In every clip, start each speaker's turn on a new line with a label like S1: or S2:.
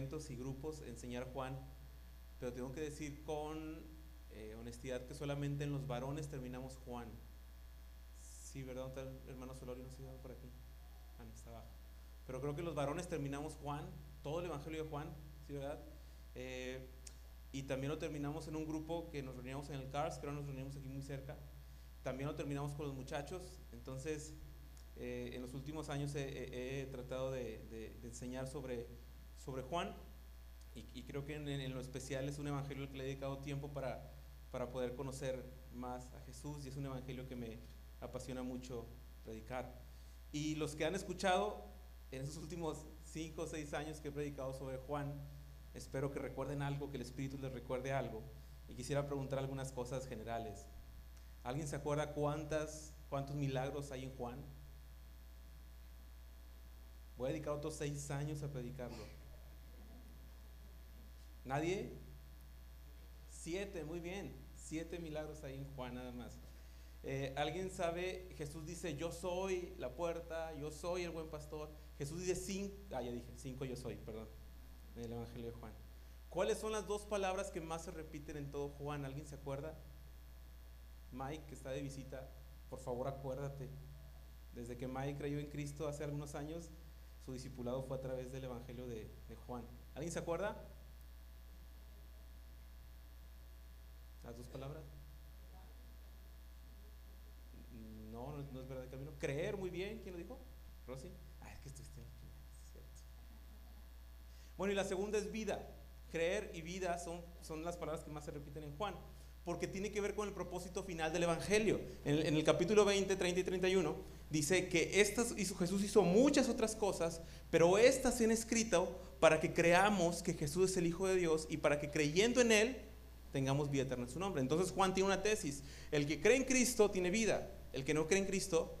S1: departamentos y grupos enseñar Juan, pero tengo que decir con eh, honestidad que solamente en los varones terminamos Juan. Sí, ¿verdad? ¿Tal hermano Solorio no se llama por aquí? Ah, no, está abajo. Pero creo que los varones terminamos Juan, todo el Evangelio de Juan, ¿sí, verdad? Eh, y también lo terminamos en un grupo que nos reuníamos en el CARS, creo que nos reunimos aquí muy cerca. También lo terminamos con los muchachos. Entonces, eh, en los últimos años he, tratado de, enseñar sobre, sobre Juan y, creo que en, lo especial es un evangelio al que le he dedicado tiempo para, para poder conocer más a Jesús y es un evangelio que me apasiona mucho predicar. Y los que han escuchado en esos últimos cinco o seis años que he predicado sobre Juan, espero que recuerden algo, que el Espíritu les recuerde algo. Y quisiera preguntar algunas cosas generales. ¿Alguien se acuerda cuántas, cuántos milagros hay en Juan? Voy a dedicar otros seis años a predicarlo. ¿Nadie? Siete, muy bien. Siete milagros hay en Juan nada más. Eh, ¿Alguien sabe? Jesús dice, yo soy la puerta, yo soy el buen pastor. Jesús dice cinco, ah, ya dije, cinco yo soy, perdón, en el Evangelio de Juan. ¿Cuáles son las dos palabras que más se repiten en todo Juan? ¿Alguien se acuerda? Mike, que está de visita, por favor acuérdate. Desde que Mike creyó en Cristo hace algunos años, su discipulado fue a través del Evangelio de, Juan. ¿Alguien se acuerda? ¿Las dos palabras? No, no, es verdad el camino. Creer, muy bien. ¿Quién lo dijo? Rosy. Ah, es que estuviste en. Bueno, y la segunda es vida. Creer y vida son, son las palabras que más se repiten en Juan porque tiene que ver con el propósito final del Evangelio. En el, capítulo 20, 30 y 31 dice que estas hizo, Jesús hizo muchas otras cosas, pero estas se han escrito para que creamos que Jesús es el Hijo de Dios y para que creyendo en Él tengamos vida eterna en su nombre. Entonces Juan tiene una tesis, el que cree en Cristo tiene vida, el que no cree en Cristo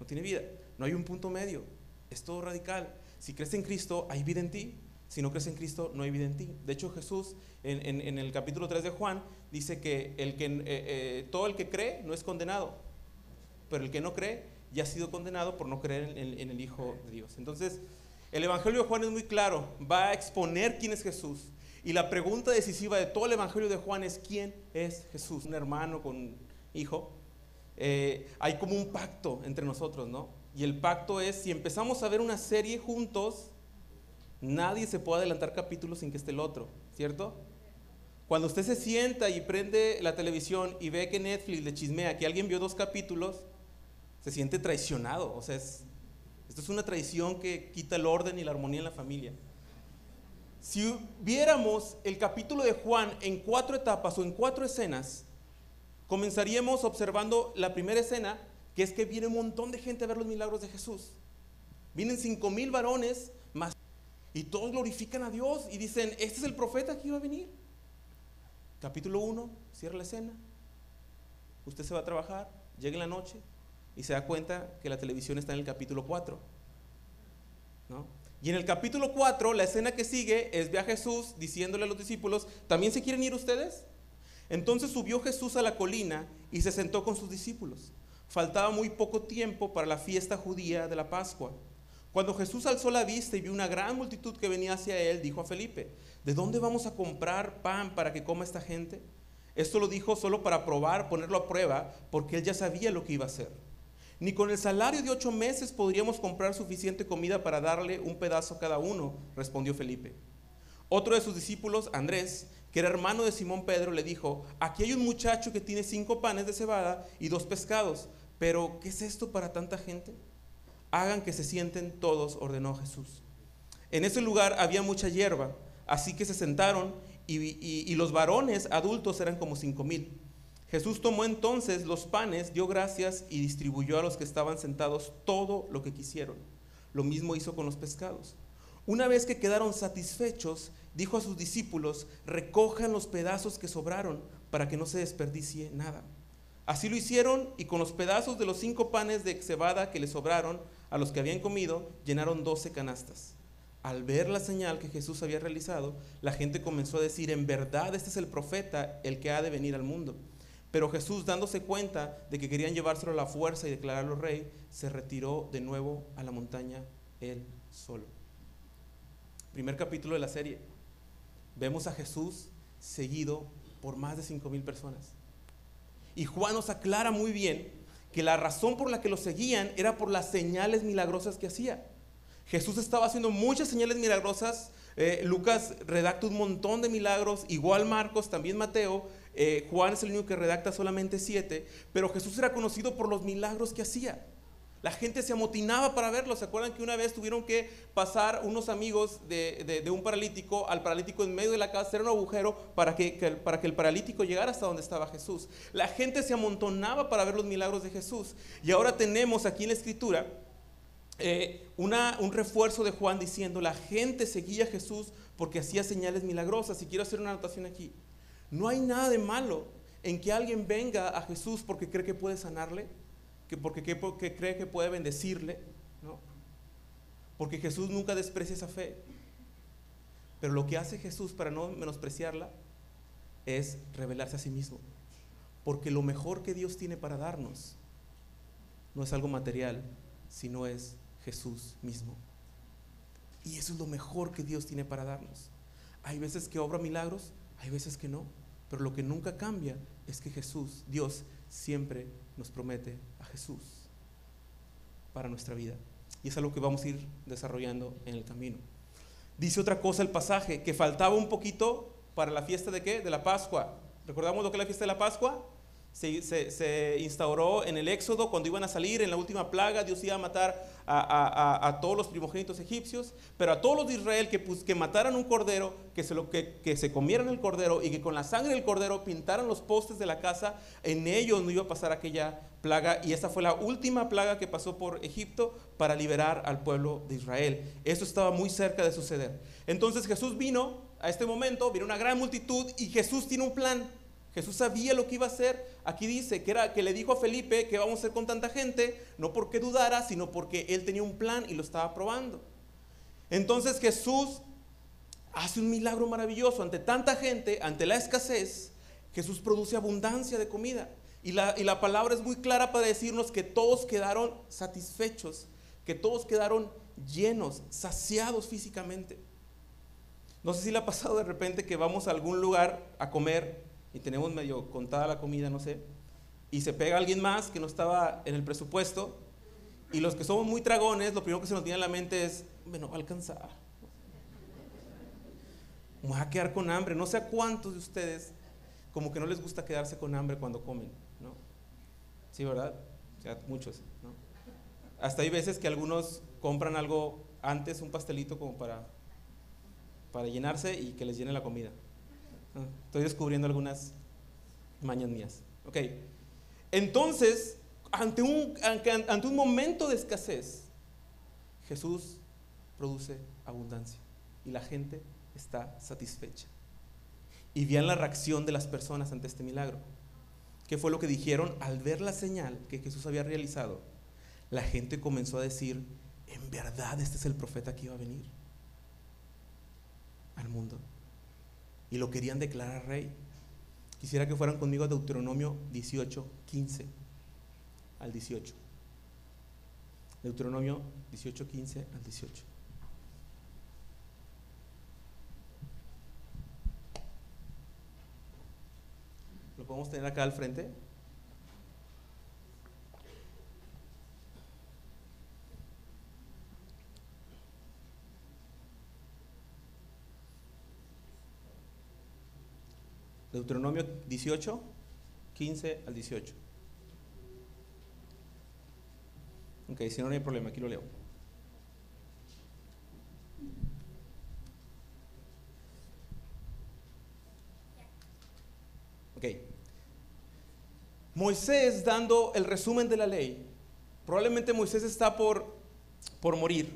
S1: no tiene vida. No hay un punto medio, es todo radical. Si crees en Cristo, hay vida en ti. Si no crees en Cristo, no hay vida en ti. De hecho, Jesús en, el capítulo 3 de Juan dice que, el que eh, eh, todo el que cree no es condenado, pero el que no cree ya ha sido condenado por no creer en, el Hijo de Dios. Entonces, el Evangelio de Juan es muy claro, va a exponer quién es Jesús. Y la pregunta decisiva de todo el Evangelio de Juan es quién es Jesús. Un hermano con hijo. Eh, hay como un pacto entre nosotros, ¿no? Y el pacto es, si empezamos a ver una serie juntos, Nadie se puede adelantar capítulos sin que esté el otro, ¿cierto? Cuando usted se sienta y prende la televisión y ve que Netflix le chismea que alguien vio dos capítulos, se siente traicionado. O sea, esto es una traición que quita el orden y la armonía en la familia. Si viéramos el capítulo de Juan en cuatro etapas o en cuatro escenas, comenzaríamos observando la primera escena, que es que viene un montón de gente a ver los milagros de Jesús. Vienen cinco mil varones más y todos glorifican a Dios y dicen, este es el profeta que iba a venir. Capítulo 1, cierra la escena. Usted se va a trabajar, llega en la noche y se da cuenta que la televisión está en el capítulo 4. Y en el capítulo 4, la escena que sigue es ve a Jesús diciéndole a los discípulos, ¿también se quieren ir ustedes? Entonces subió Jesús a la colina y se sentó con sus discípulos. Faltaba muy poco tiempo para la fiesta judía de la Pascua. Cuando Jesús alzó la vista y vio una gran multitud que venía hacia él, dijo a Felipe, ¿de dónde vamos a comprar pan para que coma esta gente? Esto lo dijo solo para probar, ponerlo a prueba, porque él ya sabía lo que iba a hacer. Ni con el salario de ocho meses podríamos comprar suficiente comida para darle un pedazo a cada uno, respondió Felipe. Otro de sus discípulos, Andrés, que era hermano de Simón Pedro, le dijo, aquí hay un muchacho que tiene cinco panes de cebada y dos pescados, pero ¿qué es esto para tanta gente? hagan que se sienten todos, ordenó Jesús. En ese lugar había mucha hierba, así que se sentaron y, los varones adultos eran como cinco mil. Jesús tomó entonces los panes, dio gracias y distribuyó a los que estaban sentados todo lo que quisieron. Lo mismo hizo con los pescados. Una vez que quedaron satisfechos, dijo a sus discípulos, recojan los pedazos que sobraron para que no se desperdicie nada. Así lo hicieron y con los pedazos de los cinco panes de cebada que le sobraron, a los que habían comido, llenaron doce canastas. Al ver la señal que Jesús había realizado, la gente comenzó a decir, en verdad este es el profeta, el que ha de venir al mundo. Pero Jesús, dándose cuenta de que querían llevárselo a la fuerza y declararlo rey, se retiró de nuevo a la montaña él solo. primer capítulo de la serie, vemos a Jesús seguido por más de cinco mil personas. Y Juan nos aclara muy bien que la razón por la que lo seguían era por las señales milagrosas que hacía. Jesús estaba haciendo muchas señales milagrosas. Eh, Lucas redacta un montón de milagros, igual Marcos, también Mateo. Eh, Juan es el único que redacta solamente siete. Pero Jesús era conocido por los milagros que hacía. La gente se amotinaba para verlo. ¿Se acuerdan que una vez tuvieron que pasar unos amigos de, un paralítico al paralítico en medio de la casa, hacer un agujero para que, el paralítico llegara hasta donde estaba Jesús? La gente se amontonaba para ver los milagros de Jesús. Y ahora tenemos aquí en la escritura eh, un refuerzo de Juan diciendo, la gente seguía a Jesús porque hacía señales milagrosas. Y quiero hacer una anotación aquí. No hay nada de malo en que alguien venga a Jesús porque cree que puede sanarle que porque, cree que puede bendecirle, ¿no? Porque Jesús nunca desprecia esa fe. Pero lo que hace Jesús para no menospreciarla es revelarse a sí mismo. Porque lo mejor que Dios tiene para darnos no es algo material, sino es Jesús mismo. Y eso es lo mejor que Dios tiene para darnos. Hay veces que obra milagros, hay veces que no. Pero lo que nunca cambia es que Jesús, Dios, siempre nos promete a Jesús para nuestra vida. Y es algo que vamos a ir desarrollando en el camino. Dice otra cosa el pasaje, que faltaba un poquito para la fiesta de qué? De la Pascua. ¿Recordamos lo que es la fiesta de la Pascua? Se, instauró en el Éxodo cuando iban a salir en la última plaga, Dios iba a matar a, todos los primogénitos egipcios, pero a todos los de Israel que, pues, que mataran un cordero, que se, lo, que, se comieran el cordero y que con la sangre del cordero pintaran los postes de la casa, en ellos no iba a pasar aquella plaga y esa fue la última plaga que pasó por Egipto para liberar al pueblo de Israel. Eso estaba muy cerca de suceder. Entonces Jesús vino a este momento, vino una gran multitud y Jesús tiene un plan. Jesús sabía lo que iba a hacer. Aquí dice que, era, que le dijo a Felipe que vamos a hacer con tanta gente, no porque dudara, sino porque él tenía un plan y lo estaba probando. Entonces Jesús hace un milagro maravilloso ante tanta gente, ante la escasez. Jesús produce abundancia de comida. Y la, y la palabra es muy clara para decirnos que todos quedaron satisfechos, que todos quedaron llenos, saciados físicamente. No sé si le ha pasado de repente que vamos a algún lugar a comer y tenemos medio contada la comida, no sé, y se pega alguien más que no estaba en el presupuesto, y los que somos muy tragones, lo primero que se nos viene a la mente es, bueno, va a alcanzar. Me voy a quedar con hambre. No sé a cuántos de ustedes como que no les gusta quedarse con hambre cuando comen, ¿no? Sí, ¿verdad? O sea, muchos, ¿no? Hasta hay veces que algunos compran algo antes, un pastelito como para, para llenarse y que les llene la comida. Estoy descubriendo algunas mañas mías. Ok. Entonces, ante un, ante un momento de escasez, Jesús produce abundancia y la gente está satisfecha. Y vean la reacción de las personas ante este milagro. ¿Qué fue lo que dijeron al ver la señal que Jesús había realizado? La gente comenzó a decir, en verdad este es el profeta que iba a venir al mundo y lo querían declarar rey. Quisiera que fueran conmigo a Deuteronomio 18, 15 al 18. Deuteronomio 18, 15 al 18. ¿Lo podemos tener acá al frente? Deuteronomio 18, 15 al 18. Ok, si no, no hay problema, aquí lo leo. Ok. Moisés dando el resumen de la ley. Probablemente Moisés está por, por morir.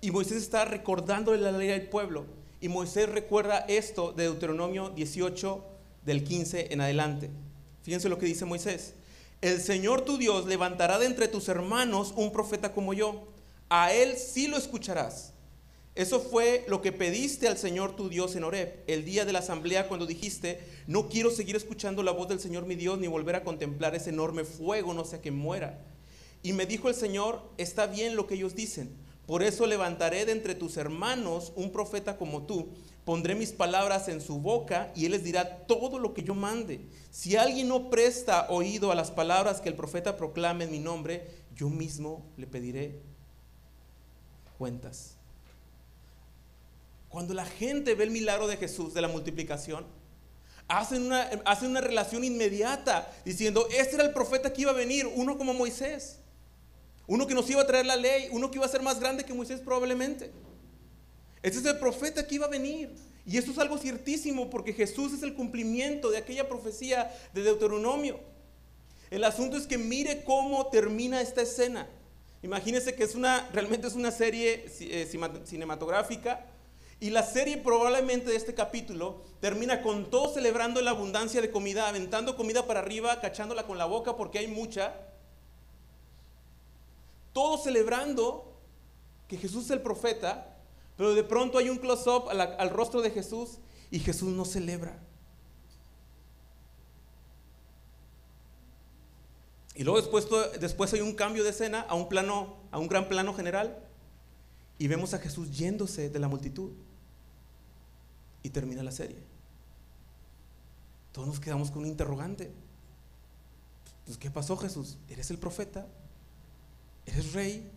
S1: Y Moisés está recordando la ley al pueblo. Y Moisés recuerda esto de Deuteronomio 18, del 15 en adelante. Fíjense lo que dice Moisés. El Señor tu Dios levantará de entre tus hermanos un profeta como yo. A él sí lo escucharás. Eso fue lo que pediste al Señor tu Dios en Horeb, el día de la asamblea cuando dijiste, no quiero seguir escuchando la voz del Señor mi Dios ni volver a contemplar ese enorme fuego, no sea que muera. Y me dijo el Señor, está bien lo que ellos dicen, Por eso levantaré de entre tus hermanos un profeta como tú. Pondré mis palabras en su boca y él les dirá todo lo que yo mande. Si alguien no presta oído a las palabras que el profeta proclame en mi nombre, yo mismo le pediré cuentas. Cuando la gente ve el milagro de Jesús, de la multiplicación, hacen una, hacen una relación inmediata diciendo, este era el profeta que iba a venir, uno como Moisés. Uno que nos iba a traer la ley, uno que iba a ser más grande que Moisés probablemente. Este es el profeta que iba a venir. Y esto es algo ciertísimo porque Jesús es el cumplimiento de aquella profecía de Deuteronomio. El asunto es que mire cómo termina esta escena. Imagínense que es una, realmente es una serie eh, cinematográfica y la serie probablemente de este capítulo termina con todos celebrando la abundancia de comida, aventando comida para arriba, cachándola con la boca porque hay mucha todos celebrando que Jesús es el profeta, pero de pronto hay un close-up al, rostro de Jesús y Jesús no celebra. Y luego después, después hay un cambio de escena a un plano, a un gran plano general, y vemos a Jesús yéndose de la multitud. Y termina la serie. Todos nos quedamos con un interrogante. Pues, ¿qué pasó Jesús? ¿Eres el profeta? Eres rey.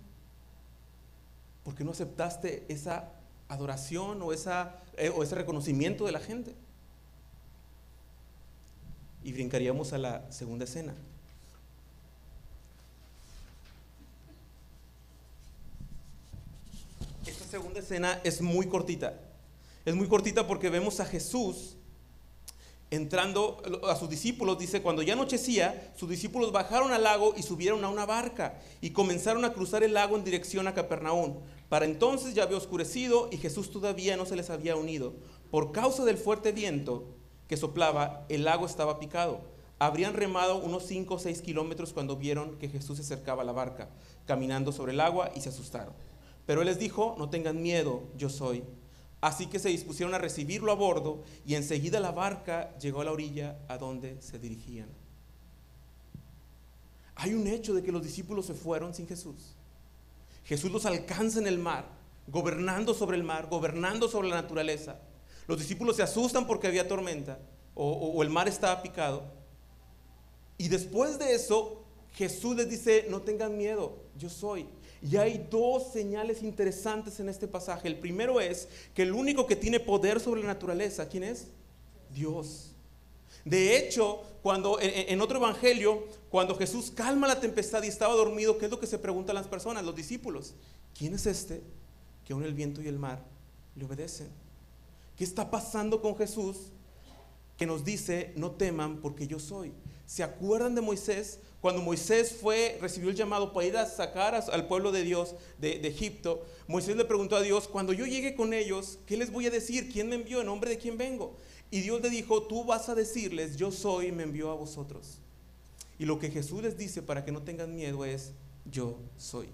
S1: ¿Por qué no aceptaste esa adoración o, esa, eh, o ese reconocimiento de la gente? Y brincaríamos a la segunda escena. Esta segunda escena es muy cortita. Es muy cortita porque vemos a Jesús entrando a sus discípulos, dice, cuando ya anochecía, sus discípulos bajaron al lago y subieron a una barca y comenzaron a cruzar el lago en dirección a Capernaum. Para entonces ya había oscurecido y Jesús todavía no se les había unido. Por causa del fuerte viento que soplaba, el lago estaba picado. Habrían remado unos 5 o 6 kilómetros cuando vieron que Jesús se acercaba a la barca, caminando sobre el agua y se asustaron. Pero él les dijo, no tengan miedo, yo soy Así que se dispusieron a recibirlo a bordo y enseguida la barca llegó a la orilla a donde se dirigían. Hay un hecho de que los discípulos se fueron sin Jesús. Jesús los alcanza en el mar, gobernando sobre el mar, gobernando sobre la naturaleza. Los discípulos se asustan porque había tormenta o, el mar estaba picado. Y después de eso, Jesús les dice, no tengan miedo, yo soy. Y hay dos señales interesantes en este pasaje. El primero es que el único que tiene poder sobre la naturaleza, ¿quién es? Dios. De hecho, cuando en, otro evangelio, cuando Jesús calma la tempestad y estaba dormido, ¿qué es lo que se preguntan las personas, los discípulos? ¿Quién es este que aún el viento y el mar le obedecen? ¿Qué está pasando con Jesús que nos dice, no teman porque yo soy? ¿Se acuerdan de Moisés? Cuando Moisés fue, recibió el llamado para ir a sacar al pueblo de Dios de, Egipto, Moisés le preguntó a Dios, cuando yo llegue con ellos, ¿qué les voy a decir? ¿Quién me envió? ¿En nombre de quién vengo? Y Dios le dijo, tú vas a decirles, yo soy y me envió a vosotros. Y lo que Jesús les dice para que no tengan miedo es, yo soy.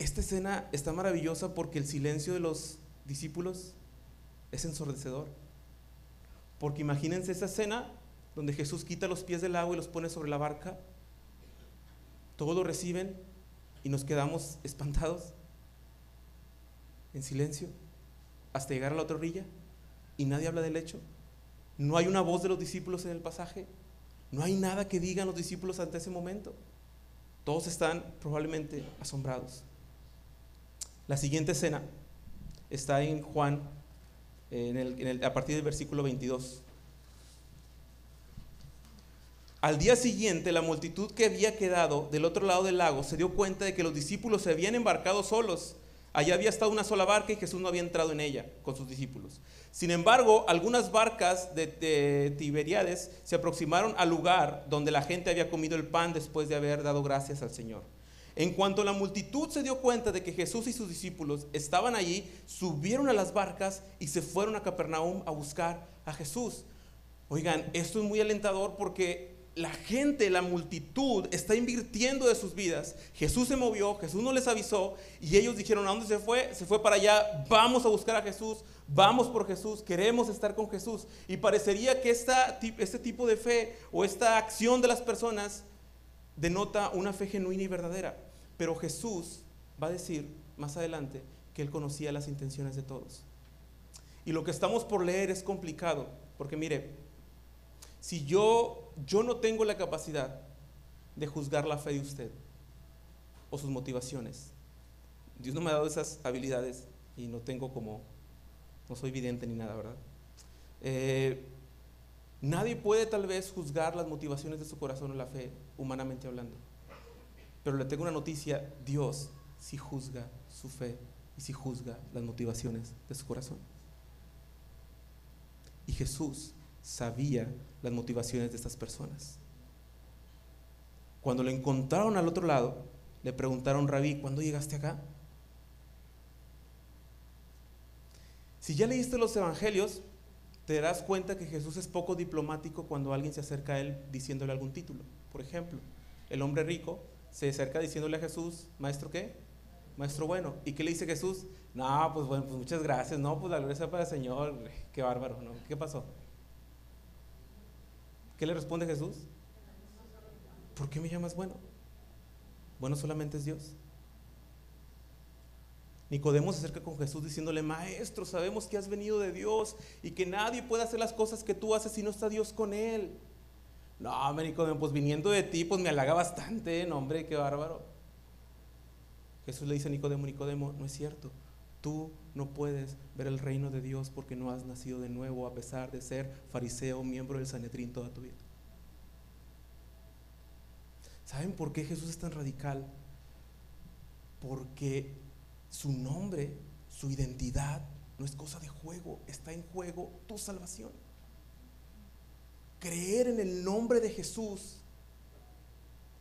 S1: Esta escena está maravillosa porque el silencio de los discípulos es ensordecedor. Porque imagínense esa escena donde Jesús quita los pies del agua y los pone sobre la barca. Todos lo reciben y nos quedamos espantados, en silencio, hasta llegar a la otra orilla y nadie habla del hecho. No hay una voz de los discípulos en el pasaje. No hay nada que digan los discípulos ante ese momento. Todos están probablemente asombrados. La siguiente escena está en Juan, a partir del versículo 22. Al día siguiente, la multitud que había quedado del otro lado del lago se dio cuenta de que los discípulos se habían embarcado solos. Allá había estado una sola barca y Jesús no había entrado en ella con sus discípulos. Sin embargo, algunas barcas de, de, Tiberiades se aproximaron al lugar donde la gente había comido el pan después de haber dado gracias al Señor. En cuanto la multitud se dio cuenta de que Jesús y sus discípulos estaban allí, subieron a las barcas y se fueron a Capernaum a buscar a Jesús. Oigan, esto es muy alentador porque la gente, la multitud está invirtiendo de sus vidas. Jesús se movió, Jesús no les avisó y ellos dijeron, ¿a dónde se fue? Se fue para allá, vamos a buscar a Jesús, vamos por Jesús, queremos estar con Jesús. Y parecería que esta, este tipo de fe o esta acción de las personas denota una fe genuina y verdadera. Pero Jesús va a decir más adelante que él conocía las intenciones de todos. Y lo que estamos por leer es complicado, porque mire, si yo yo no tengo la capacidad de juzgar la fe de usted o sus motivaciones. Dios no me ha dado esas habilidades y no tengo como, no soy vidente ni nada, ¿verdad? Eh, nadie puede tal vez juzgar las motivaciones de su corazón o la fe, humanamente hablando. Pero le tengo una noticia, Dios sí juzga su fe y sí juzga las motivaciones de su corazón. Y Jesús sabía las motivaciones de estas personas. Cuando lo encontraron al otro lado, le preguntaron, Rabí, ¿cuándo llegaste acá? Si ya leíste los evangelios, te darás cuenta que Jesús es poco diplomático cuando alguien se acerca a él diciéndole algún título. Por ejemplo, el hombre rico se acerca diciéndole a Jesús, maestro qué? Maestro bueno. ¿Y qué le dice Jesús? No, pues bueno, pues muchas gracias. No, pues la gloria sea para el Señor. Qué bárbaro, ¿no? ¿Qué pasó? ¿Qué le responde Jesús? ¿Por qué me llamas bueno? Bueno solamente es Dios. Nicodemo se acerca con Jesús diciéndole, Maestro, sabemos que has venido de Dios y que nadie puede hacer las cosas que tú haces si no está Dios con él. No, Nicodemo, pues viniendo de ti, pues me halaga bastante, no, hombre, qué bárbaro. Jesús le dice a Nicodemo, Nicodemo, no es cierto. Tú no puedes ver el reino de Dios porque no has nacido de nuevo a pesar de ser fariseo, miembro del Sanedrín toda tu vida. ¿Saben por qué Jesús es tan radical? Porque su nombre, su identidad, no es cosa de juego, está en juego tu salvación. Creer en el nombre de Jesús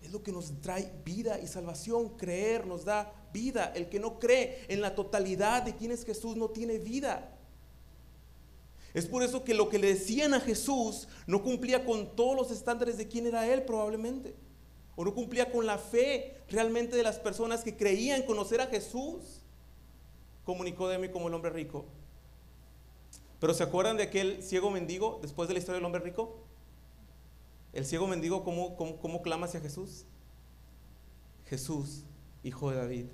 S1: es lo que nos trae vida y salvación. Creer nos da vida. El que no cree en la totalidad de quién es Jesús no tiene vida. Es por eso que lo que le decían a Jesús no cumplía con todos los estándares de quién era Él probablemente. O no cumplía con la fe realmente de las personas que creían conocer a Jesús. Como Nicodemo y como el hombre rico. Pero ¿se acuerdan de aquel ciego mendigo después de la historia del hombre rico? El ciego mendigo, ¿cómo, cómo, clama hacia Jesús? Jesús, hijo de David,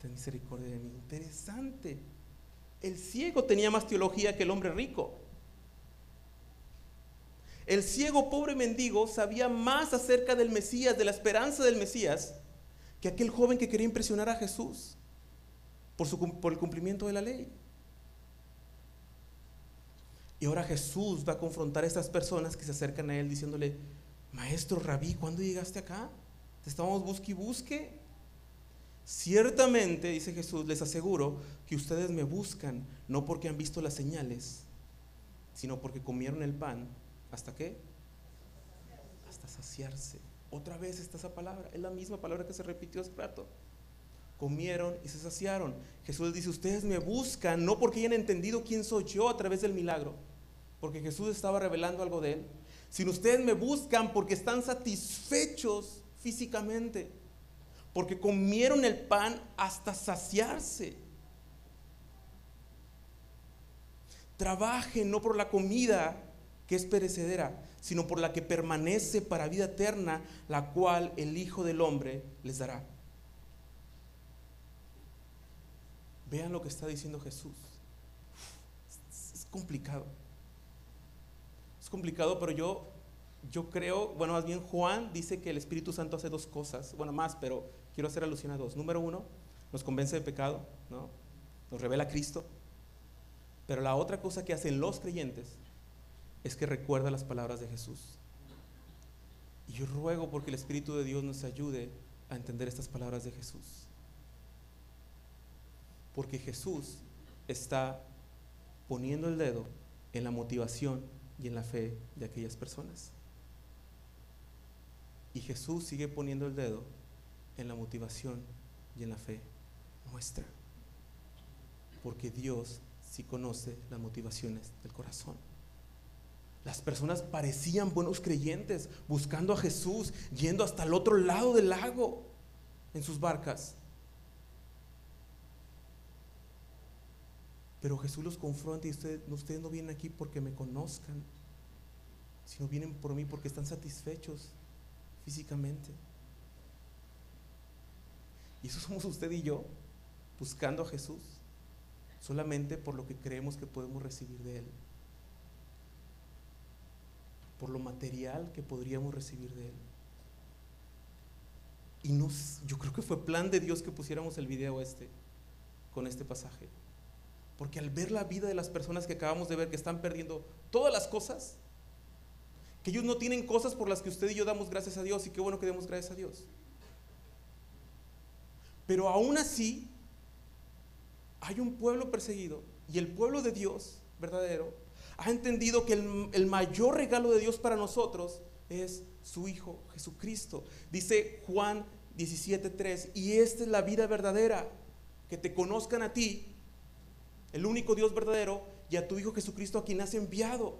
S1: ten misericordia de mí. Interesante. El ciego tenía más teología que el hombre rico. El ciego pobre mendigo sabía más acerca del Mesías, de la esperanza del Mesías, que aquel joven que quería impresionar a Jesús por, su, por el cumplimiento de la ley. Y ahora Jesús va a confrontar a estas personas que se acercan a Él diciéndole, Maestro Rabí, ¿cuándo llegaste acá? Te estábamos busque y busque. Ciertamente, dice Jesús, les aseguro que ustedes me buscan no porque han visto las señales, sino porque comieron el pan. ¿Hasta qué? Hasta saciarse. Otra vez está esa palabra, es la misma palabra que se repitió hace rato. Comieron y se saciaron. Jesús dice, ustedes me buscan no porque hayan entendido quién soy yo a través del milagro, porque Jesús estaba revelando algo de él, sino ustedes me buscan porque están satisfechos físicamente, porque comieron el pan hasta saciarse. Trabajen no por la comida que es perecedera, sino por la que permanece para vida eterna, la cual el Hijo del Hombre les dará. Vean lo que está diciendo Jesús. Es complicado complicado, pero yo, yo creo, bueno, más bien Juan dice que el Espíritu Santo hace dos cosas, bueno, más, pero quiero hacer alusión a dos. Número uno, nos convence de pecado, ¿no? Nos revela a Cristo. Pero la otra cosa que hacen los creyentes es que recuerda las palabras de Jesús. Y yo ruego porque el Espíritu de Dios nos ayude a entender estas palabras de Jesús. Porque Jesús está poniendo el dedo en la motivación y en la fe de aquellas personas. Y Jesús sigue poniendo el dedo en la motivación y en la fe nuestra. Porque Dios sí conoce las motivaciones del corazón. Las personas parecían buenos creyentes, buscando a Jesús, yendo hasta el otro lado del lago en sus barcas. Pero Jesús los confronta y ustedes, no vienen aquí porque me conozcan, sino vienen por mí porque están satisfechos físicamente. Y eso somos usted y yo, buscando a Jesús, solamente por lo que creemos que podemos recibir de Él, por lo material que podríamos recibir de Él. Y yo creo que fue plan de Dios que pusiéramos el video este con este pasaje. Porque al ver la vida de las personas que acabamos de ver que están perdiendo todas las cosas, que ellos no tienen cosas por las que usted y yo damos gracias a Dios y qué bueno que demos gracias a Dios. Pero aún así, hay un pueblo perseguido y el pueblo de Dios verdadero ha entendido que el, el mayor regalo de Dios para nosotros es su Hijo Jesucristo. Dice Juan 17:3, y esta es la vida verdadera, que te conozcan a ti, el único Dios verdadero, y a tu Hijo Jesucristo a quien has enviado.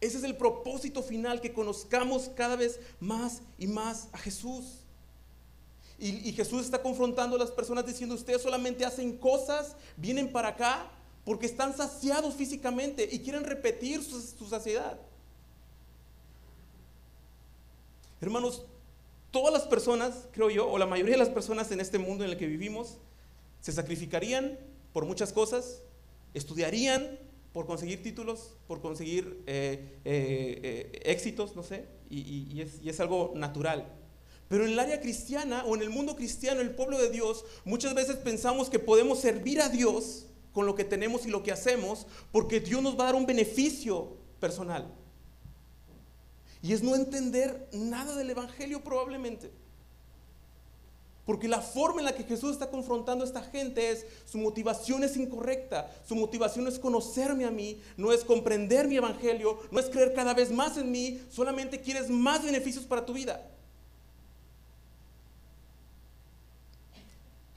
S1: Ese es el propósito final, que conozcamos cada vez más y más a Jesús. Y, Jesús está confrontando a las personas diciendo, ustedes solamente hacen cosas, vienen para acá porque están saciados físicamente y quieren repetir su, su saciedad. Hermanos, todas las personas, creo yo, o la mayoría de las personas en este mundo en el que vivimos, se sacrificarían por muchas cosas, estudiarían por conseguir títulos, por conseguir eh, eh, eh, éxitos, no sé, y, es, y es algo natural. Pero en el área cristiana o en el mundo cristiano, el pueblo de Dios, muchas veces pensamos que podemos servir a Dios con lo que tenemos y lo que hacemos, porque Dios nos va a dar un beneficio personal. Y es no entender nada del Evangelio probablemente. Porque la forma en la que Jesús está confrontando a esta gente es, su motivación es incorrecta, su motivación es conocerme a mí, no es comprender mi Evangelio, no es creer cada vez más en mí, solamente quieres más beneficios para tu vida.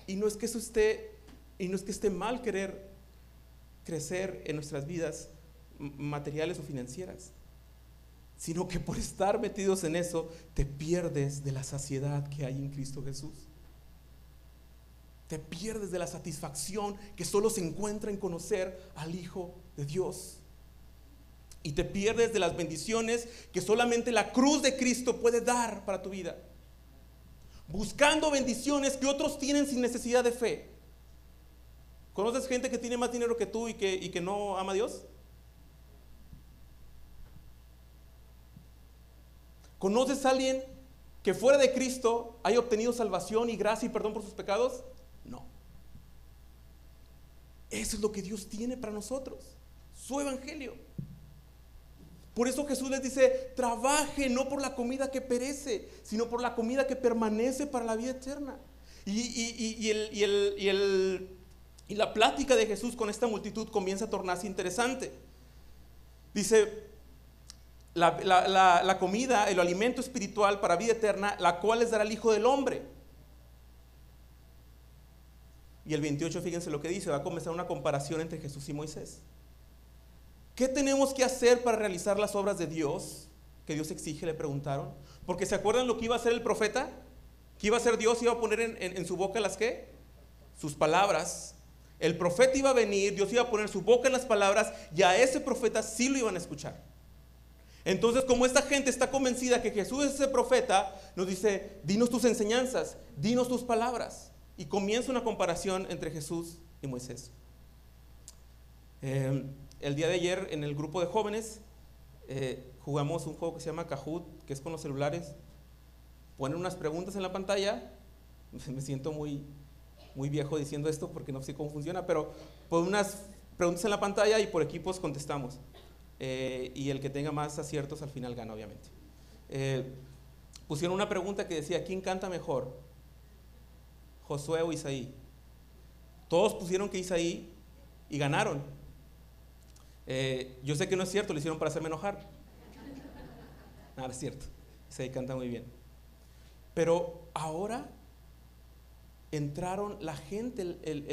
S1: Y no es que eso esté, y no es que esté mal querer crecer en nuestras vidas materiales o financieras sino que por estar metidos en eso te pierdes de la saciedad que hay en Cristo Jesús. Te pierdes de la satisfacción que solo se encuentra en conocer al Hijo de Dios. Y te pierdes de las bendiciones que solamente la cruz de Cristo puede dar para tu vida. Buscando bendiciones que otros tienen sin necesidad de fe. ¿Conoces gente que tiene más dinero que tú y que, y que no ama a Dios? ¿Conoces a alguien que fuera de Cristo haya obtenido salvación y gracia y perdón por sus pecados? Eso es lo que Dios tiene para nosotros, su evangelio. Por eso Jesús les dice, trabaje no por la comida que perece, sino por la comida que permanece para la vida eterna. Y, y, y, el, y, el, y la plática de Jesús con esta multitud comienza a tornarse interesante. Dice, la, la, la, comida, el alimento espiritual para vida eterna, la cual les dará el Hijo del Hombre. Y el 28, fíjense lo que dice, va a comenzar una comparación entre Jesús y Moisés. ¿Qué tenemos que hacer para realizar las obras de Dios que Dios exige? Le preguntaron. Porque ¿se acuerdan lo que iba a hacer el profeta? Que iba a hacer Dios, iba a poner en su boca las qué? Sus palabras. El profeta iba a venir, Dios iba a poner su boca en las palabras y a ese profeta sí lo iban a escuchar. Entonces, como esta gente está convencida que Jesús es ese profeta, nos dice, dinos tus enseñanzas, dinos tus palabras. Y comienza una comparación entre Jesús y Moisés. Eh, el día de ayer en el grupo de jóvenes eh, jugamos un juego que se llama Kahoot, que es con los celulares. Ponen unas preguntas en la pantalla. Me siento muy, muy viejo diciendo esto porque no sé cómo funciona, pero ponen unas preguntas en la pantalla y por equipos contestamos. Eh, y el que tenga más aciertos al final gana, obviamente. Eh, pusieron una pregunta que decía, ¿quién canta mejor? Josué o Isaí. Todos pusieron que Isaí y ganaron. Eh, yo sé que no es cierto, lo hicieron para hacerme enojar. Nada, es cierto. Isaí canta muy bien. Pero ahora entraron, la gente,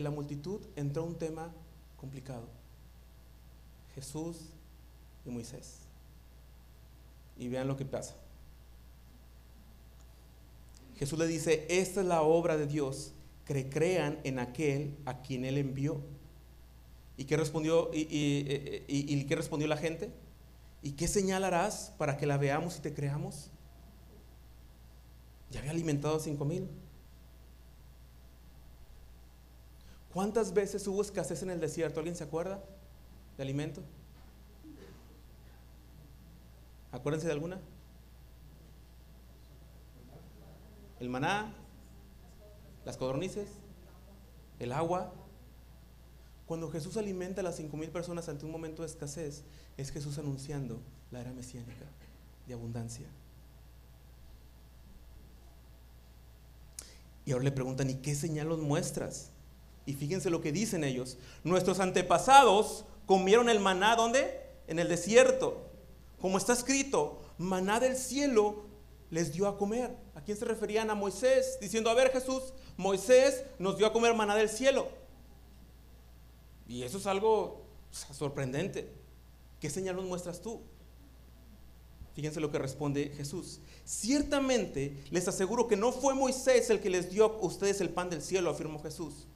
S1: la multitud, entró un tema complicado. Jesús y Moisés. Y vean lo que pasa. Jesús le dice, esta es la obra de Dios, que crean en aquel a quien Él envió. ¿Y qué respondió, y, y, y qué respondió la gente? ¿Y qué señal harás para que la veamos y te creamos? Ya había alimentado a cinco mil. ¿Cuántas veces hubo escasez en el desierto? ¿Alguien se acuerda de alimento? Acuérdense de alguna. El maná, las codornices, el agua. Cuando Jesús alimenta a las cinco mil personas ante un momento de escasez, es Jesús anunciando la era mesiánica de abundancia. Y ahora le preguntan, ¿y qué señal los muestras? Y fíjense lo que dicen ellos. Nuestros antepasados comieron el maná, ¿dónde? En el desierto. Como está escrito, maná del cielo les dio a comer. ¿A quién se referían? A Moisés, diciendo, a ver Jesús, Moisés nos dio a comer maná del cielo. Y eso es algo sorprendente. ¿Qué señal nos muestras tú? Fíjense lo que responde Jesús. Ciertamente les aseguro que no fue Moisés el que les dio a ustedes el pan del cielo, afirmó Jesús.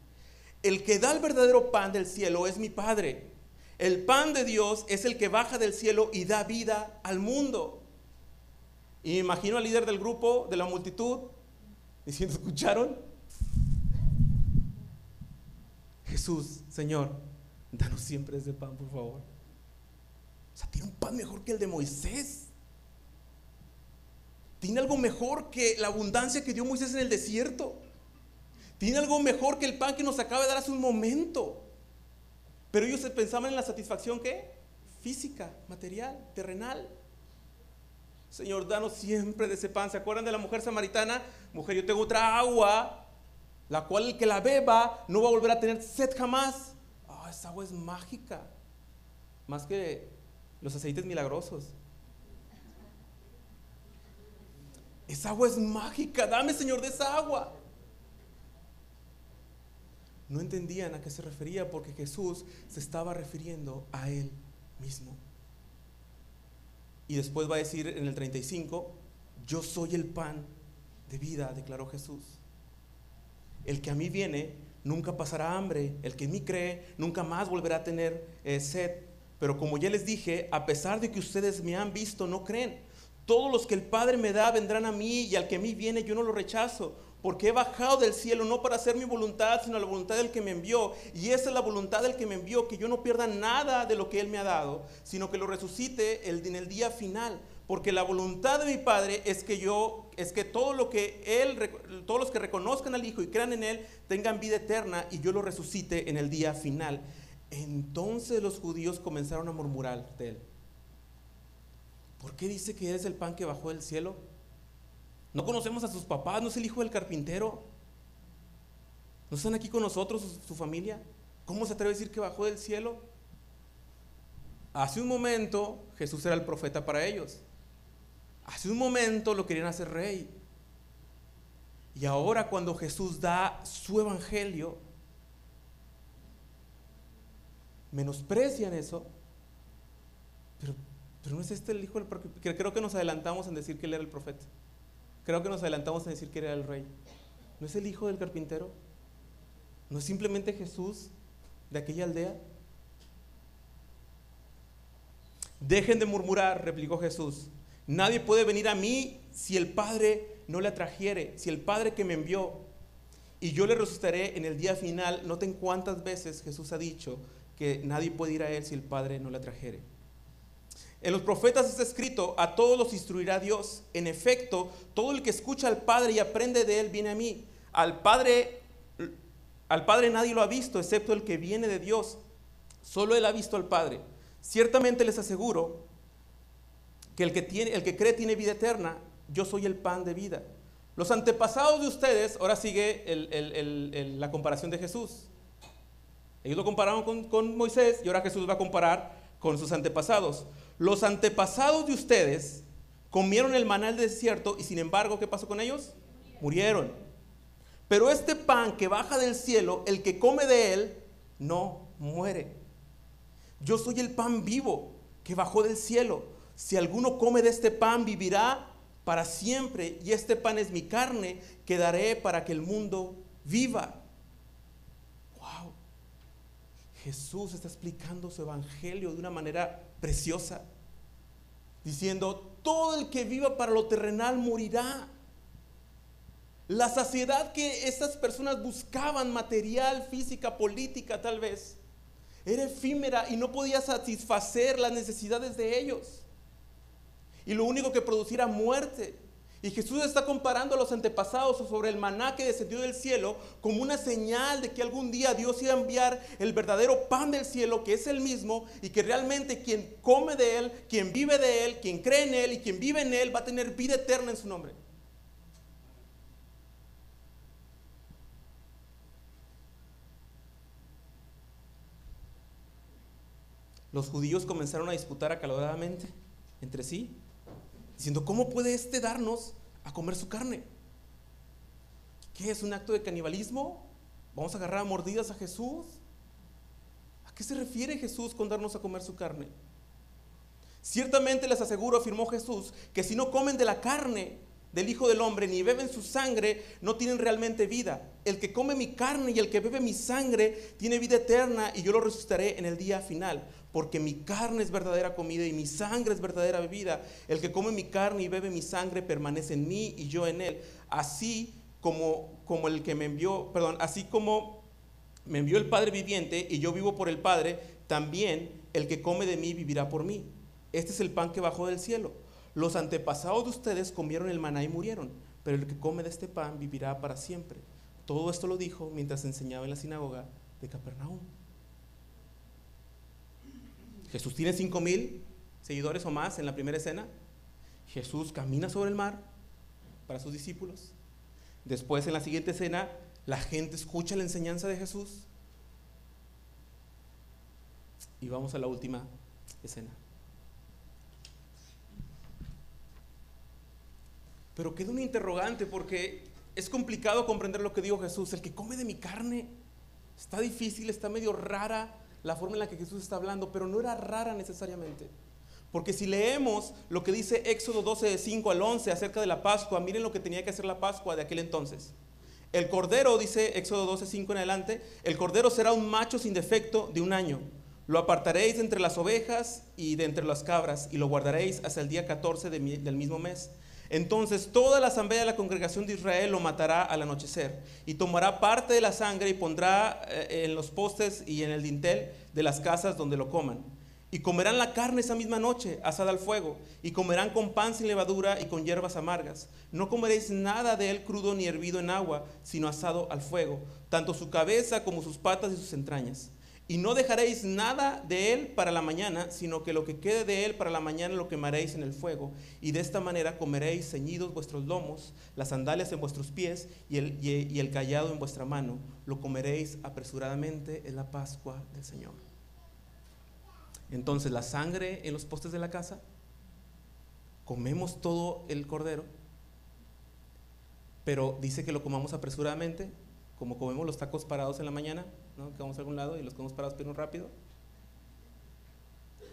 S1: El que da el verdadero pan del cielo es mi Padre. El pan de Dios es el que baja del cielo y da vida al mundo. Y me imagino al líder del grupo, de la multitud, diciendo, ¿escucharon? Jesús, Señor, danos siempre ese pan, por favor. O sea, tiene un pan mejor que el de Moisés. Tiene algo mejor que la abundancia que dio Moisés en el desierto. Tiene algo mejor que el pan que nos acaba de dar hace un momento. Pero ellos se pensaban en la satisfacción ¿qué? Física, material, terrenal. Señor, danos siempre de ese pan. ¿Se acuerdan de la mujer samaritana? Mujer, yo tengo otra agua, la cual el que la beba no va a volver a tener sed jamás. Ah, esa agua es mágica. Más que los aceites milagrosos. Esa agua es mágica. Dame, Señor, de esa agua. No entendían a qué se refería porque Jesús se estaba refiriendo a Él mismo. Y después va a decir en el 35, yo soy el pan de vida, declaró Jesús. El que a mí viene nunca pasará hambre, el que en mí cree nunca más volverá a tener eh, sed. Pero como ya les dije, a pesar de que ustedes me han visto, no creen. Todos los que el Padre me da vendrán a mí y al que a mí viene yo no lo rechazo, porque he bajado del cielo no para hacer mi voluntad, sino la voluntad del que me envió. Y esa es la voluntad del que me envió, que yo no pierda nada de lo que Él me ha dado, sino que lo resucite en el día final. Porque la voluntad de mi Padre es que yo, es que todo lo que Él, todos los que reconozcan al Hijo y crean en Él, tengan vida eterna y yo lo resucite en el día final. Entonces los judíos comenzaron a murmurar de Él. ¿Por qué dice que eres el pan que bajó del cielo? No conocemos a sus papás, no es el hijo del carpintero. ¿No están aquí con nosotros, su, familia? ¿Cómo se atreve a decir que bajó del cielo? Hace un momento Jesús era el profeta para ellos. Hace un momento lo querían hacer rey. Y ahora cuando Jesús da su evangelio, menosprecian eso. Pero pero no es este el hijo del. Creo que nos adelantamos en decir que él era el profeta. Creo que nos adelantamos en decir que era el rey. ¿No es el hijo del carpintero? ¿No es simplemente Jesús de aquella aldea? Dejen de murmurar, replicó Jesús. Nadie puede venir a mí si el Padre no le atrajere, si el Padre que me envió y yo le resucitaré en el día final. Noten cuántas veces Jesús ha dicho que nadie puede ir a Él si el Padre no le atrajere. En los profetas está escrito, a todos los instruirá Dios. En efecto, todo el que escucha al Padre y aprende de él viene a mí. Al Padre, al Padre nadie lo ha visto, excepto el que viene de Dios. Solo él ha visto al Padre. Ciertamente les aseguro que el que, tiene, el que cree tiene vida eterna. Yo soy el pan de vida. Los antepasados de ustedes, ahora sigue la comparación de Jesús. Ellos lo compararon con, con Moisés y ahora Jesús va a comparar con sus antepasados. Los antepasados de ustedes comieron el maná del desierto y sin embargo, ¿qué pasó con ellos? Murieron. Pero este pan que baja del cielo, el que come de él, no muere. Yo soy el pan vivo que bajó del cielo. Si alguno come de este pan, vivirá para siempre. Y este pan es mi carne que daré para que el mundo viva. Jesús está explicando su evangelio de una manera preciosa, diciendo, todo el que viva para lo terrenal morirá. La saciedad que estas personas buscaban, material, física, política tal vez, era efímera y no podía satisfacer las necesidades de ellos. Y lo único que producía muerte. Y Jesús está comparando a los antepasados sobre el maná que descendió del cielo como una señal de que algún día Dios iba a enviar el verdadero pan del cielo, que es el mismo, y que realmente quien come de él, quien vive de él, quien cree en él y quien vive en él va a tener vida eterna en su nombre. Los judíos comenzaron a disputar acaloradamente entre sí diciendo, ¿cómo puede este darnos a comer su carne? ¿Qué es un acto de canibalismo? ¿Vamos a agarrar a mordidas a Jesús? ¿A qué se refiere Jesús con darnos a comer su carne? Ciertamente les aseguro, afirmó Jesús, que si no comen de la carne del Hijo del Hombre ni beben su sangre, no tienen realmente vida. El que come mi carne y el que bebe mi sangre tiene vida eterna y yo lo resucitaré en el día final porque mi carne es verdadera comida y mi sangre es verdadera bebida. El que come mi carne y bebe mi sangre permanece en mí y yo en él. Así como, como el que me envió, perdón, así como me envió el Padre viviente y yo vivo por el Padre, también el que come de mí vivirá por mí. Este es el pan que bajó del cielo. Los antepasados de ustedes comieron el maná y murieron, pero el que come de este pan vivirá para siempre. Todo esto lo dijo mientras enseñaba en la sinagoga de Capernaum. Jesús tiene cinco mil seguidores o más en la primera escena. Jesús camina sobre el mar para sus discípulos. Después en la siguiente escena, la gente escucha la enseñanza de Jesús. Y vamos a la última escena. Pero queda un interrogante porque es complicado comprender lo que dijo Jesús. El que come de mi carne está difícil, está medio rara la forma en la que Jesús está hablando, pero no era rara necesariamente. Porque si leemos lo que dice Éxodo 12 de 5 al 11 acerca de la Pascua, miren lo que tenía que hacer la Pascua de aquel entonces. El cordero, dice Éxodo 12, 5 en adelante, el cordero será un macho sin defecto de un año. Lo apartaréis de entre las ovejas y de entre las cabras y lo guardaréis hasta el día 14 del mismo mes. Entonces toda la asamblea de la congregación de Israel lo matará al anochecer y tomará parte de la sangre y pondrá eh, en los postes y en el dintel de las casas donde lo coman. Y comerán la carne esa misma noche, asada al fuego, y comerán con pan sin levadura y con hierbas amargas. No comeréis nada de él crudo ni hervido en agua, sino asado al fuego, tanto su cabeza como sus patas y sus entrañas. Y no dejaréis nada de él para la mañana, sino que lo que quede de él para la mañana lo quemaréis en el fuego. Y de esta manera comeréis ceñidos vuestros lomos, las sandalias en vuestros pies y el, y el callado en vuestra mano. Lo comeréis apresuradamente en la Pascua del Señor. Entonces la sangre en los postes de la casa, comemos todo el cordero, pero dice que lo comamos apresuradamente, como comemos los tacos parados en la mañana, que vamos a algún lado y los comemos parados pero rápido.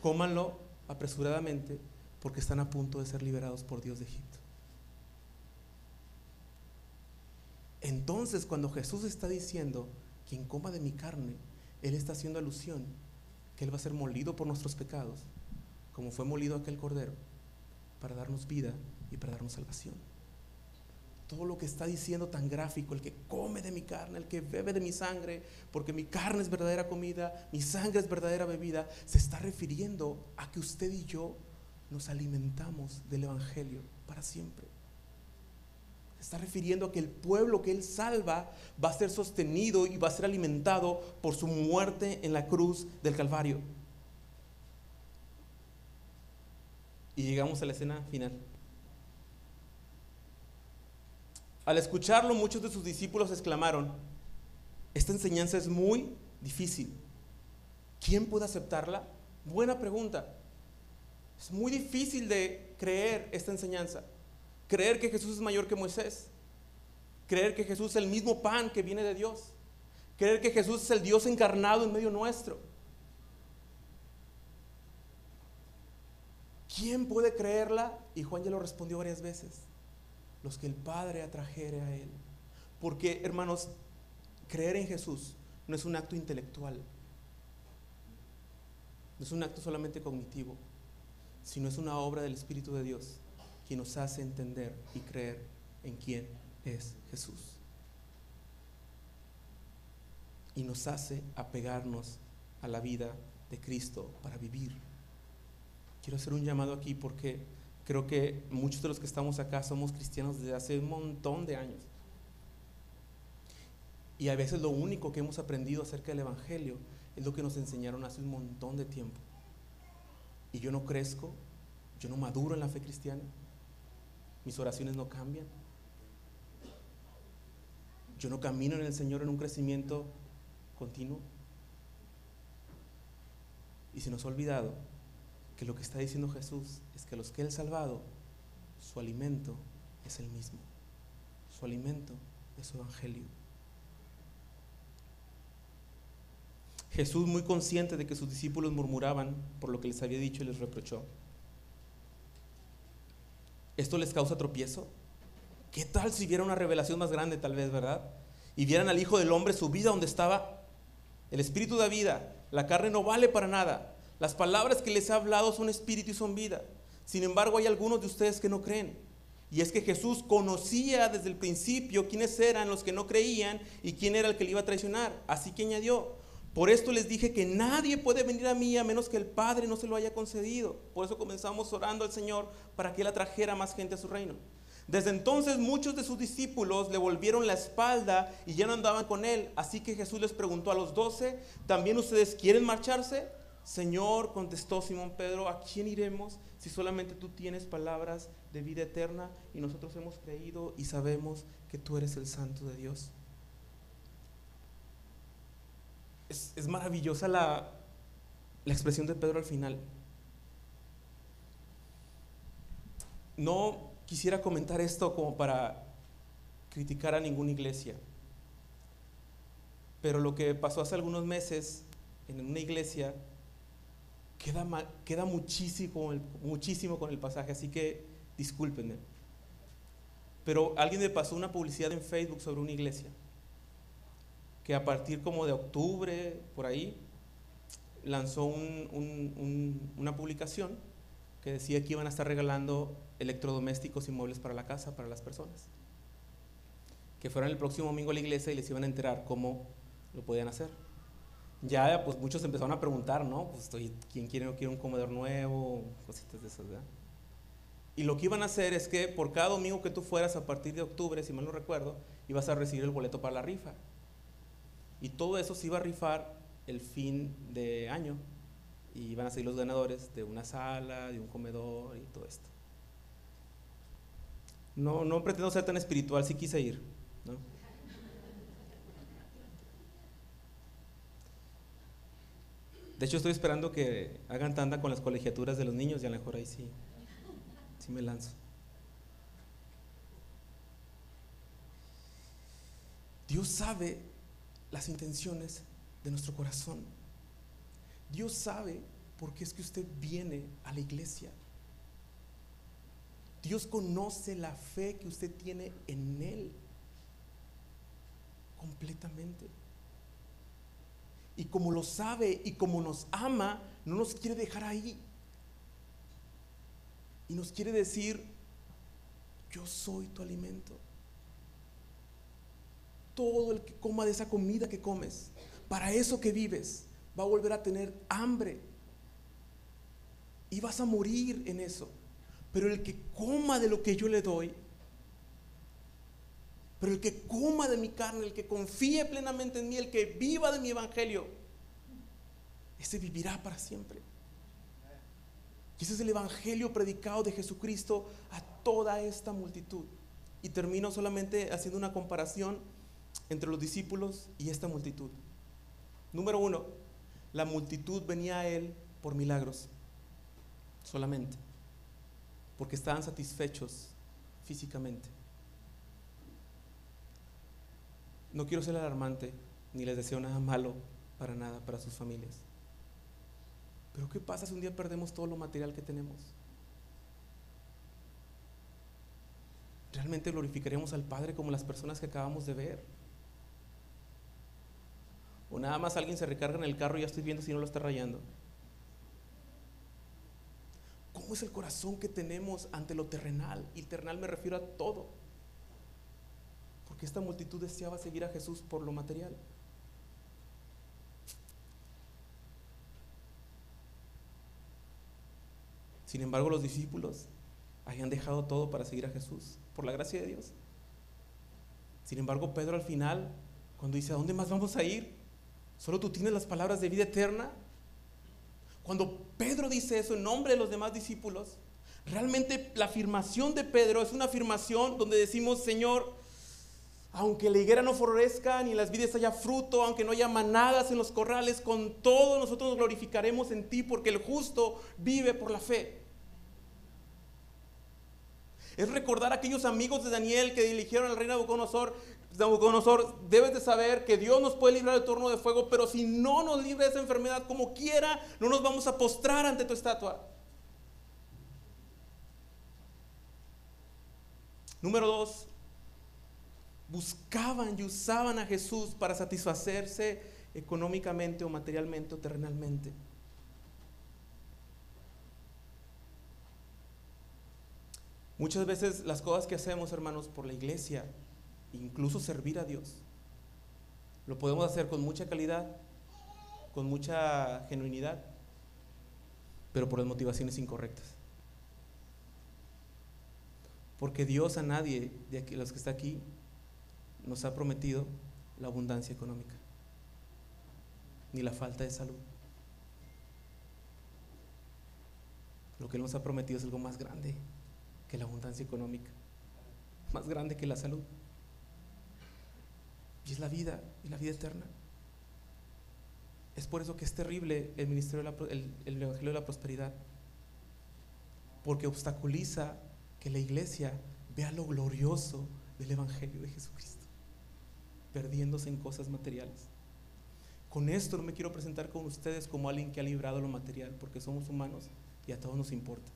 S1: Cómanlo apresuradamente porque están a punto de ser liberados por Dios de Egipto. Entonces, cuando Jesús está diciendo, quien coma de mi carne, Él está haciendo alusión que Él va a ser molido por nuestros pecados, como fue molido aquel cordero, para darnos vida y para darnos salvación todo lo que está diciendo tan gráfico, el que come de mi carne, el que bebe de mi sangre, porque mi carne es verdadera comida, mi sangre es verdadera bebida, se está refiriendo a que usted y yo nos alimentamos del Evangelio para siempre. Se está refiriendo a que el pueblo que Él salva va a ser sostenido y va a ser alimentado por su muerte en la cruz del Calvario. Y llegamos a la escena final. Al escucharlo, muchos de sus discípulos exclamaron, esta enseñanza es muy difícil. ¿Quién puede aceptarla? Buena pregunta. Es muy difícil de creer esta enseñanza. Creer que Jesús es mayor que Moisés. Creer que Jesús es el mismo pan que viene de Dios. Creer que Jesús es el Dios encarnado en medio nuestro. ¿Quién puede creerla? Y Juan ya lo respondió varias veces los que el Padre atrajere a Él. Porque, hermanos, creer en Jesús no es un acto intelectual, no es un acto solamente cognitivo, sino es una obra del Espíritu de Dios quien nos hace entender y creer en quién es Jesús. Y nos hace apegarnos a la vida de Cristo para vivir. Quiero hacer un llamado aquí porque creo que muchos de los que estamos acá somos cristianos desde hace un montón de años. Y a veces lo único que hemos aprendido acerca del Evangelio es lo que nos enseñaron hace un montón de tiempo. Y yo no crezco, yo no maduro en la fe cristiana, mis oraciones no cambian, yo no camino en el Señor en un crecimiento continuo. Y se nos ha olvidado que lo que está diciendo Jesús es que los que Él salvado, su alimento es el mismo. Su alimento es su evangelio. Jesús, muy consciente de que sus discípulos murmuraban por lo que les había dicho y les reprochó. ¿Esto les causa tropiezo? ¿Qué tal si viera una revelación más grande, tal vez, verdad? Y vieran al Hijo del Hombre su vida donde estaba el Espíritu da vida, la carne no vale para nada. Las palabras que les he hablado son espíritu y son vida. Sin embargo, hay algunos de ustedes que no creen. Y es que Jesús conocía desde el principio quiénes eran los que no creían y quién era el que le iba a traicionar. Así que añadió, por esto les dije que nadie puede venir a mí a menos que el Padre no se lo haya concedido. Por eso comenzamos orando al Señor para que Él atrajera más gente a su reino. Desde entonces muchos de sus discípulos le volvieron la espalda y ya no andaban con él. Así que Jesús les preguntó a los doce, ¿también ustedes quieren marcharse? Señor, contestó Simón Pedro, ¿a quién iremos si solamente tú tienes palabras de vida eterna y nosotros hemos creído y sabemos que tú eres el santo de Dios? Es, maravillosa la, la expresión de Pedro al final. No quisiera comentar esto como para criticar a ninguna iglesia. Pero lo que pasó hace algunos meses en una iglesia queda, queda muchísimo, muchísimo con el pasaje, así que discúlpenme. Pero alguien me pasó una publicidad en Facebook sobre una iglesia, que a partir como de octubre, por ahí, lanzó una publicación que decía que iban a estar regalando electrodomésticos y muebles para la casa, para las personas. Que fueran el próximo domingo a la iglesia y les iban a enterar cómo lo podían hacer. Ya, pues muchos empezaron a preguntar, ¿no? Pues estoy, ¿quién quiere quiere un comedor nuevo? Cositas de esas, ¿verdad? Y lo que iban a hacer es que por cada domingo que tú fueras a partir de octubre, si mal no recuerdo, ibas a recibir el boleto para la rifa. Y todo eso se iba a rifar el fin de año y van a ser los ganadores de una sala, de un comedor y todo esto. No, no pretendo ser tan espiritual, si quise ir. De hecho, estoy esperando que hagan tanda con las colegiaturas de los niños y a lo mejor ahí sí, sí me lanzo. Dios sabe las intenciones de nuestro corazón. Dios sabe por qué es que usted viene a la iglesia. Dios conoce la fe que usted tiene en Él completamente. Y como lo sabe y como nos ama, no nos quiere dejar ahí. Y nos quiere decir, yo soy tu alimento. Todo el que coma de esa comida que comes, para eso que vives, va a volver a tener hambre. Y vas a morir en eso. Pero el que coma de lo que yo le doy, pero el que coma de mi carne, el que confíe plenamente en mí, el que viva de mi evangelio, ese vivirá para siempre. Y ese es el evangelio predicado de Jesucristo a toda esta multitud. Y termino solamente haciendo una comparación entre los discípulos y esta multitud. Número uno, la multitud venía a él por milagros, solamente, porque estaban satisfechos físicamente. No quiero ser alarmante, ni les deseo nada malo para nada, para sus familias. Pero ¿qué pasa si un día perdemos todo lo material que tenemos? ¿Realmente glorificaremos al Padre como las personas que acabamos de ver? O nada más alguien se recarga en el carro y ya estoy viendo si no lo está rayando. ¿Cómo es el corazón que tenemos ante lo terrenal? Y terrenal me refiero a todo. Porque esta multitud deseaba seguir a Jesús por lo material. Sin embargo, los discípulos habían dejado todo para seguir a Jesús, por la gracia de Dios. Sin embargo, Pedro al final, cuando dice, ¿a dónde más vamos a ir? ¿Solo tú tienes las palabras de vida eterna? Cuando Pedro dice eso en nombre de los demás discípulos, realmente la afirmación de Pedro es una afirmación donde decimos, Señor, aunque la higuera no florezca ni las vides haya fruto, aunque no haya manadas en los corrales, con todo nosotros nos glorificaremos en ti porque el justo vive por la fe. Es recordar a aquellos amigos de Daniel que dirigieron al rey Nabucodonosor. Nabucodonosor, debes de saber que Dios nos puede librar del torno de fuego, pero si no nos libra de esa enfermedad como quiera, no nos vamos a postrar ante tu estatua. Número dos, buscaban y usaban a Jesús para satisfacerse económicamente o materialmente o terrenalmente. Muchas veces las cosas que hacemos, hermanos, por la iglesia, incluso servir a Dios, lo podemos hacer con mucha calidad, con mucha genuinidad, pero por las motivaciones incorrectas. Porque Dios a nadie de aquí, los que está aquí nos ha prometido la abundancia económica, ni la falta de salud. Lo que nos ha prometido es algo más grande, que la abundancia económica, más grande que la salud. Y es la vida, y la vida eterna. Es por eso que es terrible el ministerio el, el Evangelio de la Prosperidad, porque obstaculiza que la iglesia vea lo glorioso del Evangelio de Jesucristo, perdiéndose en cosas materiales. Con esto no me quiero presentar con ustedes como alguien que ha librado lo material, porque somos humanos y a todos nos importa.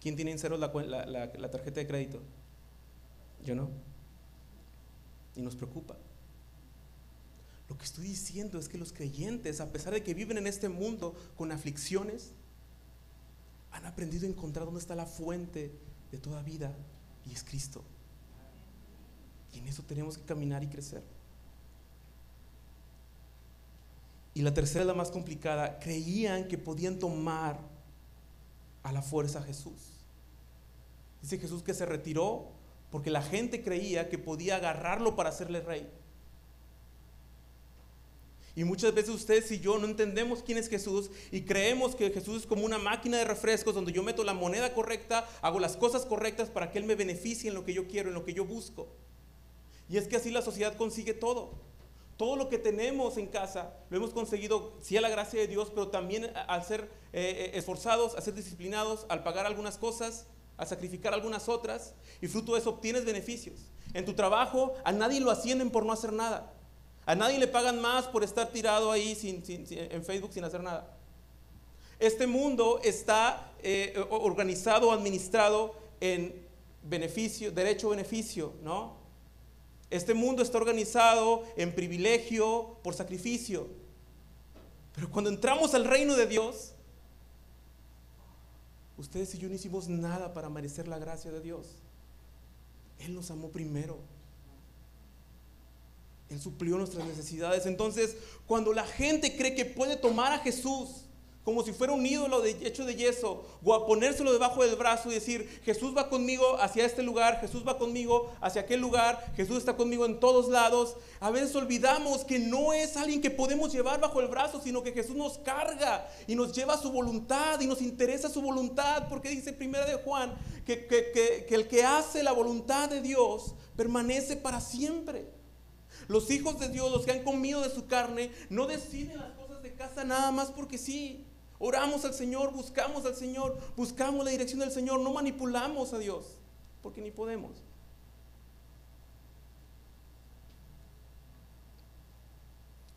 S1: ¿Quién tiene en cero la, tarjeta de crédito? Yo no. Y nos preocupa. Lo que estoy diciendo es que los creyentes, a pesar de que viven en este mundo con aflicciones, han aprendido a encontrar dónde está la fuente de toda vida y es Cristo. Y en eso tenemos que caminar y crecer. Y la tercera la más complicada. Creían que podían tomar a la fuerza a Jesús. Dice Jesús que se retiró porque la gente creía que podía agarrarlo para hacerle rey. Y muchas veces ustedes y yo no entendemos quién es Jesús y creemos que Jesús es como una máquina de refrescos donde yo meto la moneda correcta, hago las cosas correctas para que Él me beneficie en lo que yo quiero, en lo que yo busco. Y es que así la sociedad consigue todo. Todo lo que tenemos en casa lo hemos conseguido, sí a la gracia de Dios, pero también al ser eh, eh, esforzados, a ser disciplinados, al pagar algunas cosas, a sacrificar algunas otras y fruto de eso obtienes beneficios. En tu trabajo a nadie lo ascienden por no hacer nada. A nadie le pagan más por estar tirado ahí sin, en Facebook sin hacer nada. Este mundo está eh, organizado, administrado en beneficio, derecho-beneficio, ¿no? Este mundo está organizado en privilegio por sacrificio. Pero cuando entramos al reino de Dios, Ustedes y yo no hicimos nada para merecer la gracia de Dios. Él nos amó primero. Él suplió nuestras necesidades. Entonces, cuando la gente cree que puede tomar a Jesús como si fuera un ídolo de, hecho de yeso, o a ponérselo debajo del brazo y decir, Jesús va conmigo hacia este lugar, Jesús va conmigo hacia aquel lugar, Jesús está conmigo en todos lados. A veces olvidamos que no es alguien que podemos llevar bajo el brazo, sino que Jesús nos carga y nos lleva a su voluntad y nos interesa su voluntad, porque dice primera de Juan que, que el que hace la voluntad de Dios permanece para siempre. Los hijos de Dios, los que han comido de su carne, no deciden las cosas de casa nada más porque sí. Oramos al Señor, buscamos al Señor, buscamos la dirección del Señor, no manipulamos a Dios, porque ni podemos.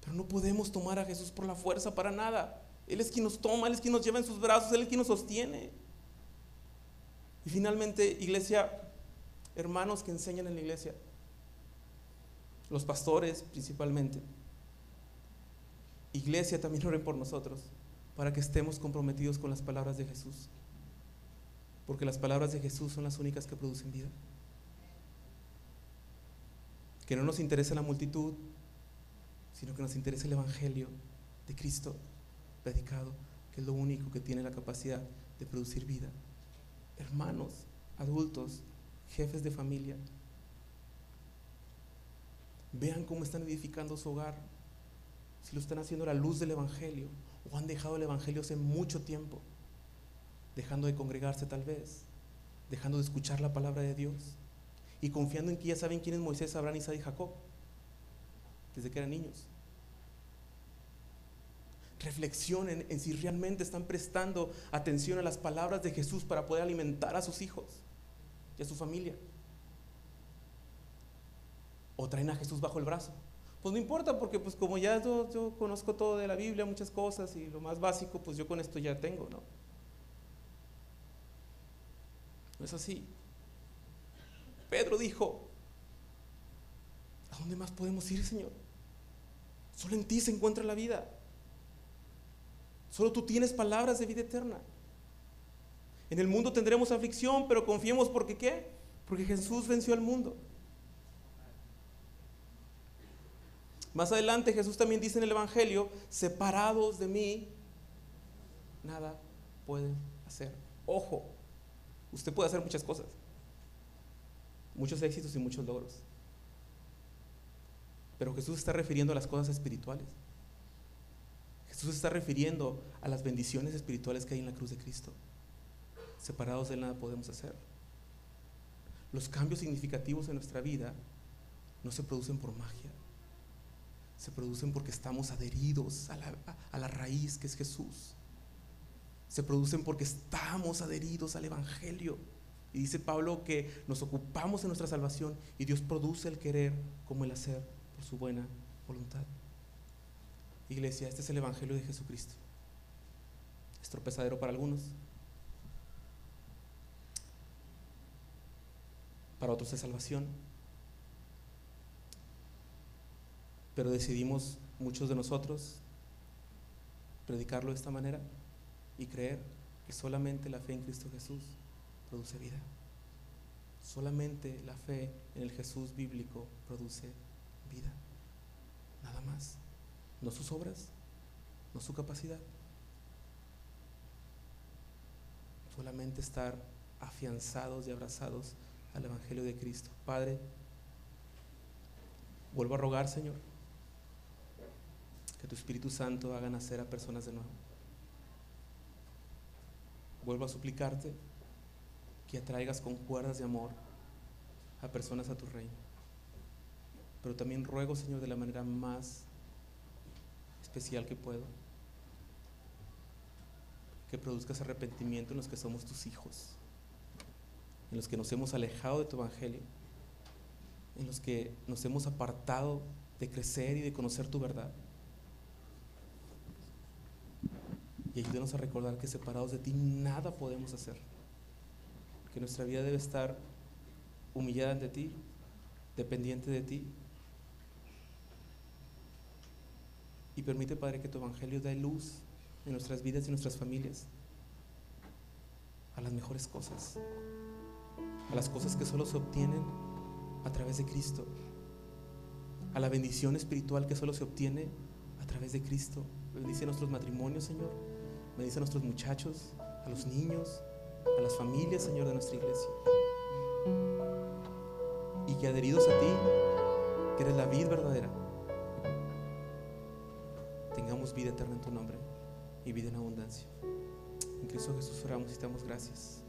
S1: Pero no podemos tomar a Jesús por la fuerza para nada. Él es quien nos toma, Él es quien nos lleva en sus brazos, Él es quien nos sostiene. Y finalmente, iglesia, hermanos que enseñan en la iglesia, los pastores principalmente, iglesia también oren por nosotros para que estemos comprometidos con las palabras de Jesús. Porque las palabras de Jesús son las únicas que producen vida. Que no nos interesa la multitud, sino que nos interesa el Evangelio de Cristo predicado, que es lo único que tiene la capacidad de producir vida. Hermanos, adultos, jefes de familia, vean cómo están edificando su hogar, si lo están haciendo a la luz del Evangelio o han dejado el Evangelio hace mucho tiempo, dejando de congregarse tal vez, dejando de escuchar la palabra de Dios y confiando en que ya saben quién es Moisés, Abraham, Isaac y Jacob, desde que eran niños. Reflexionen en si realmente están prestando atención a las palabras de Jesús para poder alimentar a sus hijos y a su familia. O traen a Jesús bajo el brazo. Pues no importa porque pues como ya yo, conozco todo de la Biblia, muchas cosas y lo más básico, pues yo con esto ya tengo, ¿no? No es así. Pedro dijo, ¿a dónde más podemos ir, Señor? Solo en ti se encuentra la vida. Solo tú tienes palabras de vida eterna. En el mundo tendremos aflicción, pero confiemos porque qué? Porque Jesús venció al mundo. Más adelante Jesús también dice en el Evangelio, separados de mí, nada pueden hacer. Ojo, usted puede hacer muchas cosas, muchos éxitos y muchos logros. Pero Jesús está refiriendo a las cosas espirituales. Jesús está refiriendo a las bendiciones espirituales que hay en la cruz de Cristo. Separados de él nada podemos hacer. Los cambios significativos en nuestra vida no se producen por magia. Se producen porque estamos adheridos a la, a la raíz que es Jesús. Se producen porque estamos adheridos al Evangelio. Y dice Pablo que nos ocupamos de nuestra salvación y Dios produce el querer como el hacer por su buena voluntad. Iglesia, este es el Evangelio de Jesucristo. Es tropezadero para algunos. Para otros es salvación. Pero decidimos, muchos de nosotros, predicarlo de esta manera y creer que solamente la fe en Cristo Jesús produce vida. Solamente la fe en el Jesús bíblico produce vida. Nada más no sus obras, no su capacidad. Solamente estar afianzados y abrazados al Evangelio de Cristo. Padre, vuelvo a rogar, Señor, que tu Espíritu Santo haga nacer a personas de nuevo. Vuelvo a suplicarte que atraigas con cuerdas de amor a personas a tu reino. Pero también ruego, Señor, de la manera más especial que puedo. Que produzcas arrepentimiento en los que somos tus hijos, en los que nos hemos alejado de tu evangelio, en los que nos hemos apartado de crecer y de conocer tu verdad. Y ayúdenos a recordar que separados de ti nada podemos hacer. Que nuestra vida debe estar humillada ante ti, dependiente de ti, Y permite, Padre, que tu Evangelio dé luz en nuestras vidas y nuestras familias a las mejores cosas, a las cosas que solo se obtienen a través de Cristo, a la bendición espiritual que solo se obtiene a través de Cristo. Bendice nuestros matrimonios, Señor. Bendice a nuestros muchachos, a los niños, a las familias, Señor, de nuestra iglesia. Y que adheridos a ti, que eres la vida verdadera, tengamos vida eterna en tu nombre y vida en abundancia. En Cristo Jesús oramos y te damos gracias.